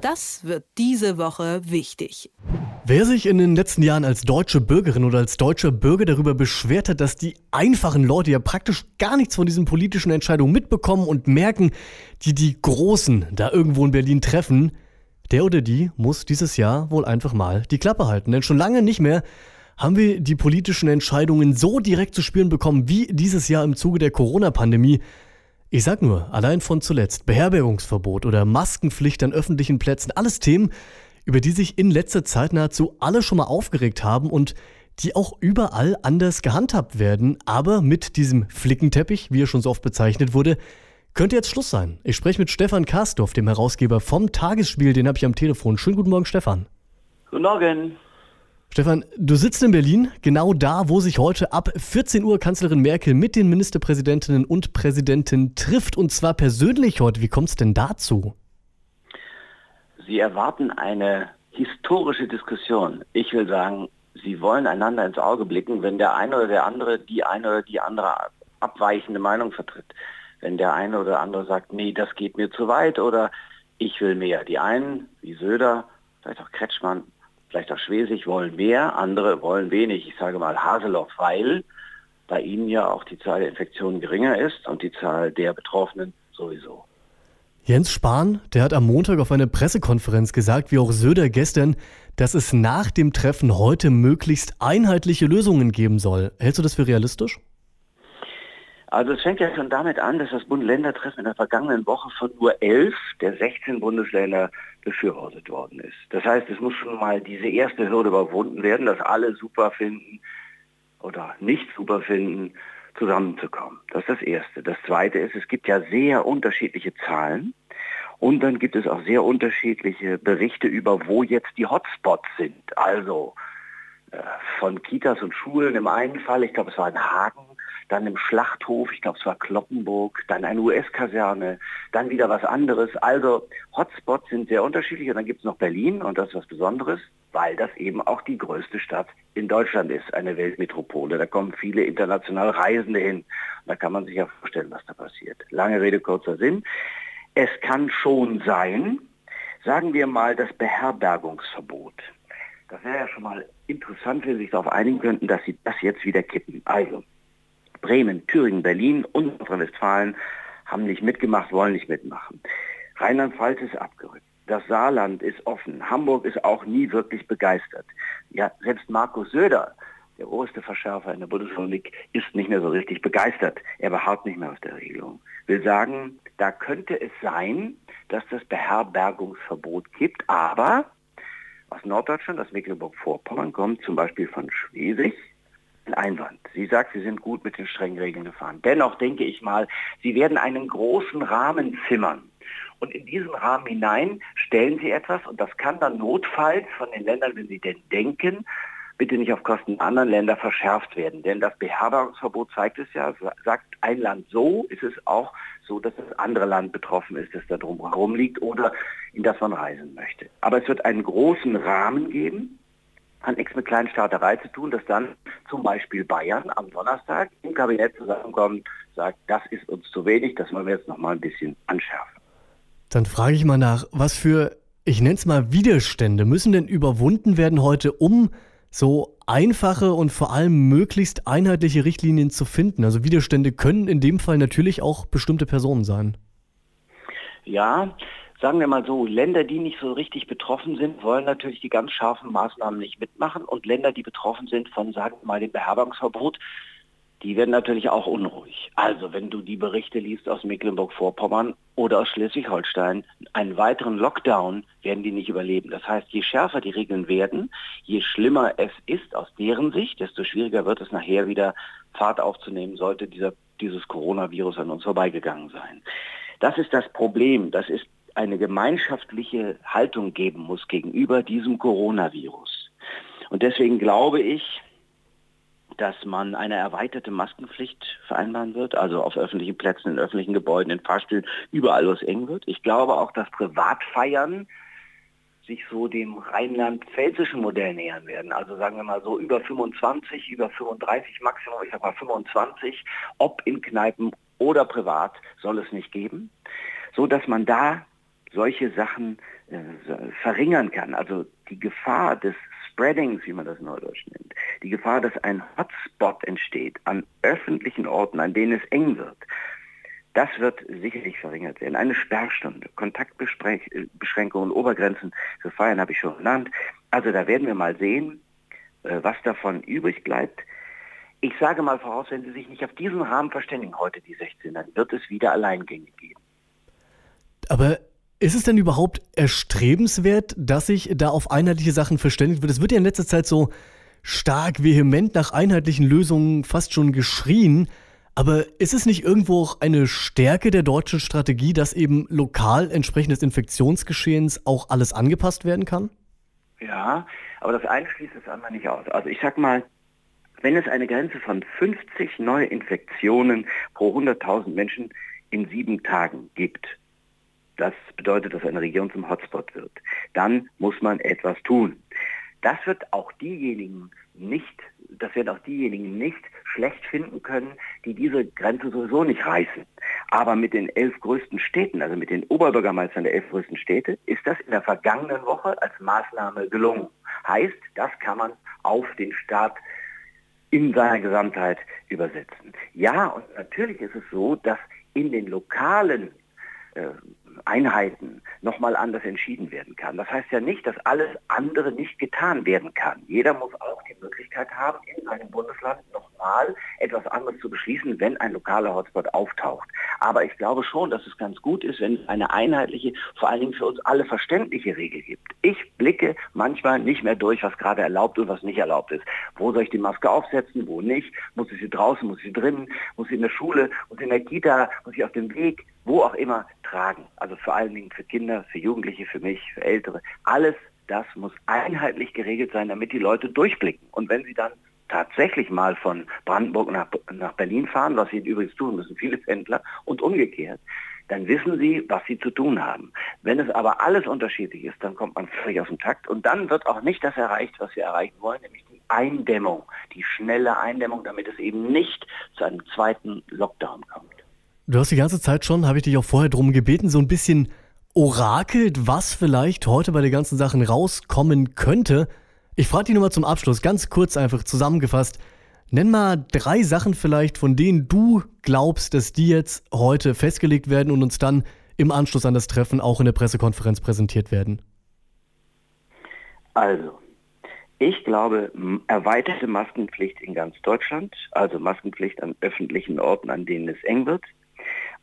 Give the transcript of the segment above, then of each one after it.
Das wird diese Woche wichtig. Wer sich in den letzten Jahren als deutsche Bürgerin oder als deutscher Bürger darüber beschwert hat, dass die einfachen Leute ja praktisch gar nichts von diesen politischen Entscheidungen mitbekommen und merken, die die Großen da irgendwo in Berlin treffen, der oder die muss dieses Jahr wohl einfach mal die Klappe halten. Denn schon lange nicht mehr haben wir die politischen Entscheidungen so direkt zu spüren bekommen wie dieses Jahr im Zuge der Corona-Pandemie. Ich sag nur, allein von zuletzt, Beherbergungsverbot oder Maskenpflicht an öffentlichen Plätzen, alles Themen, über die sich in letzter Zeit nahezu alle schon mal aufgeregt haben und die auch überall anders gehandhabt werden, aber mit diesem Flickenteppich, wie er schon so oft bezeichnet wurde, könnte jetzt Schluss sein. Ich spreche mit Stefan Karsdorf, dem Herausgeber vom Tagesspiel, den habe ich am Telefon. Schönen guten Morgen, Stefan. Guten Morgen. Stefan, du sitzt in Berlin, genau da, wo sich heute ab 14 Uhr Kanzlerin Merkel mit den Ministerpräsidentinnen und Präsidenten trifft, und zwar persönlich heute. Wie kommt es denn dazu? Sie erwarten eine historische Diskussion. Ich will sagen, Sie wollen einander ins Auge blicken, wenn der eine oder der andere die eine oder die andere abweichende Meinung vertritt. Wenn der eine oder andere sagt, nee, das geht mir zu weit oder ich will mehr. Die einen, wie Söder, vielleicht auch Kretschmann, vielleicht auch Schwesig wollen mehr, andere wollen wenig. Ich sage mal Haseloff, weil bei ihnen ja auch die Zahl der Infektionen geringer ist und die Zahl der Betroffenen sowieso. Jens Spahn, der hat am Montag auf einer Pressekonferenz gesagt, wie auch Söder gestern, dass es nach dem Treffen heute möglichst einheitliche Lösungen geben soll. Hältst du das für realistisch? Also es fängt ja schon damit an, dass das Bund-Länder-Treffen in der vergangenen Woche von nur elf der 16 Bundesländer befürwortet worden ist. Das heißt, es muss schon mal diese erste Hürde überwunden werden, dass alle super finden oder nicht super finden, zusammenzukommen. Das ist das Erste. Das Zweite ist, es gibt ja sehr unterschiedliche Zahlen und dann gibt es auch sehr unterschiedliche Berichte über, wo jetzt die Hotspots sind. Also äh, von Kitas und Schulen im einen Fall, ich glaube es war in Hagen, dann im Schlachthof, ich glaube es war Kloppenburg, dann eine US-Kaserne, dann wieder was anderes. Also Hotspots sind sehr unterschiedlich und dann gibt es noch Berlin und das ist was Besonderes, weil das eben auch die größte Stadt in Deutschland ist, eine Weltmetropole. Da kommen viele international Reisende hin. Da kann man sich ja vorstellen, was da passiert. Lange Rede, kurzer Sinn. Es kann schon sein, sagen wir mal, das Beherbergungsverbot. Das wäre ja schon mal interessant, wenn Sie sich darauf einigen könnten, dass Sie das jetzt wieder kippen. Also, Bremen, Thüringen, Berlin und Nordrhein-Westfalen haben nicht mitgemacht, wollen nicht mitmachen. Rheinland-Pfalz ist abgerückt. Das Saarland ist offen. Hamburg ist auch nie wirklich begeistert. Ja, selbst Markus Söder, der oberste Verschärfer in der Bundesrepublik, ist nicht mehr so richtig begeistert. Er beharrt nicht mehr auf der Regelung. Will sagen, da könnte es sein, dass das Beherbergungsverbot gibt, aber aus Norddeutschland, aus Mecklenburg-Vorpommern kommt zum Beispiel von Schwesig, Einwand. Sie sagt, Sie sind gut mit den strengen Regeln gefahren. Dennoch denke ich mal, Sie werden einen großen Rahmen zimmern. Und in diesen Rahmen hinein stellen Sie etwas und das kann dann notfalls von den Ländern, wenn Sie denn denken, bitte nicht auf Kosten anderer Länder verschärft werden. Denn das Beherbergungsverbot zeigt es ja, sagt ein Land so, ist es auch so, dass das andere Land betroffen ist, das da drumherum liegt oder in das man reisen möchte. Aber es wird einen großen Rahmen geben, hat nichts mit Kleinstaaterei zu tun, dass dann zum Beispiel Bayern am Donnerstag im Kabinett zusammenkommt, sagt, das ist uns zu wenig, das wollen wir jetzt nochmal ein bisschen anschärfen. Dann frage ich mal nach, was für, ich nenne es mal Widerstände, müssen denn überwunden werden heute, um so einfache und vor allem möglichst einheitliche Richtlinien zu finden? Also Widerstände können in dem Fall natürlich auch bestimmte Personen sein. Ja, sagen wir mal so, Länder, die nicht so richtig betroffen sind, wollen natürlich die ganz scharfen Maßnahmen nicht mitmachen und Länder, die betroffen sind von, sagen wir mal, dem Beherbergungsverbot, die werden natürlich auch unruhig. Also wenn du die Berichte liest aus Mecklenburg-Vorpommern oder aus Schleswig-Holstein, einen weiteren Lockdown werden die nicht überleben. Das heißt, je schärfer die Regeln werden, je schlimmer es ist aus deren Sicht, desto schwieriger wird es nachher wieder Fahrt aufzunehmen, sollte dieser, dieses Coronavirus an uns vorbeigegangen sein. Das ist das Problem. Das ist eine gemeinschaftliche Haltung geben muss gegenüber diesem Coronavirus. Und deswegen glaube ich, dass man eine erweiterte Maskenpflicht vereinbaren wird, also auf öffentlichen Plätzen, in öffentlichen Gebäuden, in Fahrstühlen, überall, wo es eng wird. Ich glaube auch, dass Privatfeiern sich so dem rheinland-pfälzischen Modell nähern werden. Also sagen wir mal so über 25, über 35 Maximum, ich sag mal 25, ob in Kneipen oder privat, soll es nicht geben, so dass man da solche Sachen äh, verringern kann. Also die Gefahr des Spreadings, wie man das neudeutsch nennt, die Gefahr, dass ein Hotspot entsteht an öffentlichen Orten, an denen es eng wird, das wird sicherlich verringert werden. Eine Sperrstunde, Kontaktbeschränkungen, Obergrenzen für Feiern habe ich schon genannt. Also da werden wir mal sehen, äh, was davon übrig bleibt. Ich sage mal voraus, wenn Sie sich nicht auf diesen Rahmen verständigen, heute die 16, dann wird es wieder Alleingänge geben. Aber ist es denn überhaupt erstrebenswert, dass sich da auf einheitliche Sachen verständigt wird? Es wird ja in letzter Zeit so stark vehement nach einheitlichen Lösungen fast schon geschrien. Aber ist es nicht irgendwo auch eine Stärke der deutschen Strategie, dass eben lokal entsprechend des Infektionsgeschehens auch alles angepasst werden kann? Ja, aber das eine schließt das andere nicht aus. Also ich sag mal, wenn es eine Grenze von 50 Neuinfektionen pro 100.000 Menschen in sieben Tagen gibt, das bedeutet, dass eine Region zum Hotspot wird, dann muss man etwas tun. Das wird auch diejenigen nicht, das werden auch diejenigen nicht schlecht finden können, die diese Grenze sowieso nicht reißen. Aber mit den elf größten Städten, also mit den Oberbürgermeistern der elf größten Städte, ist das in der vergangenen Woche als Maßnahme gelungen. Heißt, das kann man auf den Staat in seiner Gesamtheit übersetzen. Ja, und natürlich ist es so, dass in den lokalen äh, Einheiten nochmal anders entschieden werden kann. Das heißt ja nicht, dass alles andere nicht getan werden kann. Jeder muss auch die Möglichkeit haben, in seinem Bundesland nochmal etwas anderes zu beschließen, wenn ein lokaler Hotspot auftaucht. Aber ich glaube schon, dass es ganz gut ist, wenn es eine einheitliche, vor allen Dingen für uns alle verständliche Regel gibt. Ich blicke manchmal nicht mehr durch, was gerade erlaubt und was nicht erlaubt ist. Wo soll ich die Maske aufsetzen, wo nicht? Muss ich sie draußen, muss ich sie drinnen, muss ich in der Schule, muss ich in der Kita, muss ich auf dem Weg? wo auch immer tragen. Also vor allen Dingen für Kinder, für Jugendliche, für mich, für Ältere. Alles das muss einheitlich geregelt sein, damit die Leute durchblicken. Und wenn sie dann tatsächlich mal von Brandenburg nach, nach Berlin fahren, was sie übrigens tun müssen, viele Pendler, und umgekehrt, dann wissen sie, was sie zu tun haben. Wenn es aber alles unterschiedlich ist, dann kommt man völlig aus dem Takt und dann wird auch nicht das erreicht, was wir erreichen wollen, nämlich die Eindämmung, die schnelle Eindämmung, damit es eben nicht zu einem zweiten Lockdown kommt. Du hast die ganze Zeit schon, habe ich dich auch vorher drum gebeten, so ein bisschen orakelt, was vielleicht heute bei den ganzen Sachen rauskommen könnte. Ich frage dich nochmal zum Abschluss, ganz kurz einfach zusammengefasst. Nenn mal drei Sachen vielleicht, von denen du glaubst, dass die jetzt heute festgelegt werden und uns dann im Anschluss an das Treffen auch in der Pressekonferenz präsentiert werden. Also, ich glaube, erweiterte Maskenpflicht in ganz Deutschland, also Maskenpflicht an öffentlichen Orten, an denen es eng wird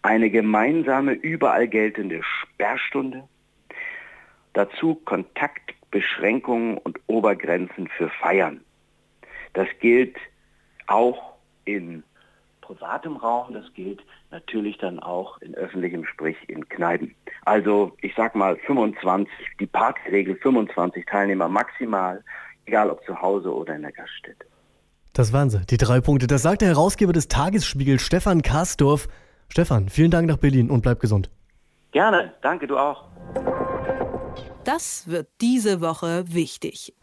eine gemeinsame, überall geltende Sperrstunde, dazu Kontaktbeschränkungen und Obergrenzen für Feiern. Das gilt auch in privatem Raum, das gilt natürlich dann auch in öffentlichem, sprich in Kneipen. Also ich sag mal 25, die Parkregel 25 Teilnehmer maximal, egal ob zu Hause oder in der Gaststätte. Das waren sie, die drei Punkte. Das sagt der Herausgeber des Tagesspiegels, Stefan Karsdorf. Stefan, vielen Dank nach Berlin und bleib gesund. Gerne, danke, du auch. Das wird diese Woche wichtig.